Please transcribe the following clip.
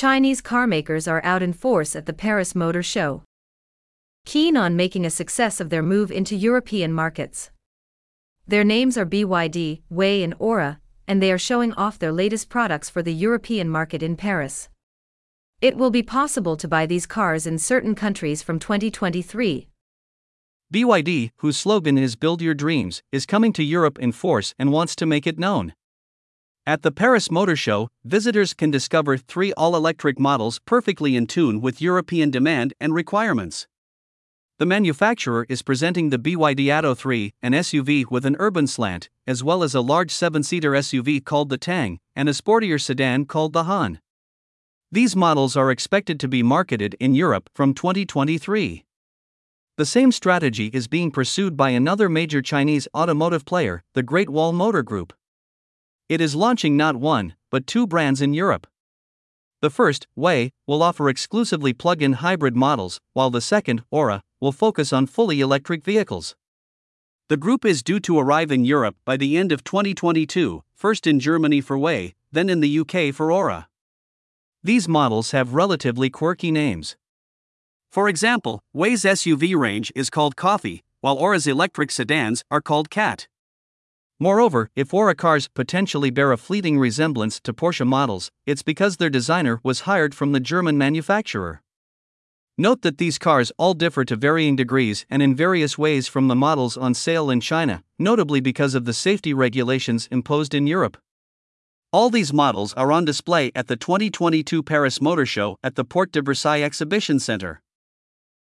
Chinese carmakers are out in force at the Paris Motor Show. Keen on making a success of their move into European markets. Their names are BYD, Wey, and Ora, and they are showing off their latest products for the European market in Paris. It will be possible to buy these cars in certain countries from 2023. BYD, whose slogan is Build Your Dreams, is coming to Europe in force and wants to make it known. At the Paris Motor Show, visitors can discover three all electric models perfectly in tune with European demand and requirements. The manufacturer is presenting the BYD Atto 3, an SUV with an urban slant, as well as a large seven seater SUV called the Tang, and a sportier sedan called the Han. These models are expected to be marketed in Europe from 2023. The same strategy is being pursued by another major Chinese automotive player, the Great Wall Motor Group. It is launching not one, but two brands in Europe. The first, Wey, will offer exclusively plug in hybrid models, while the second, Ora, will focus on fully electric vehicles. The group is due to arrive in Europe by the end of 2022, first in Germany for Wey, then in the UK for Ora. These models have relatively quirky names. For example, Wey's SUV range is called Coffee, while Ora's electric sedans are called Cat. Moreover, if Ora cars potentially bear a fleeting resemblance to Porsche models, it's because their designer was hired from the German manufacturer. Note that these cars all differ to varying degrees and in various ways from the models on sale in China, notably because of the safety regulations imposed in Europe. All these models are on display at the 2022 Paris Motor Show at the Porte de Versailles Exhibition Center.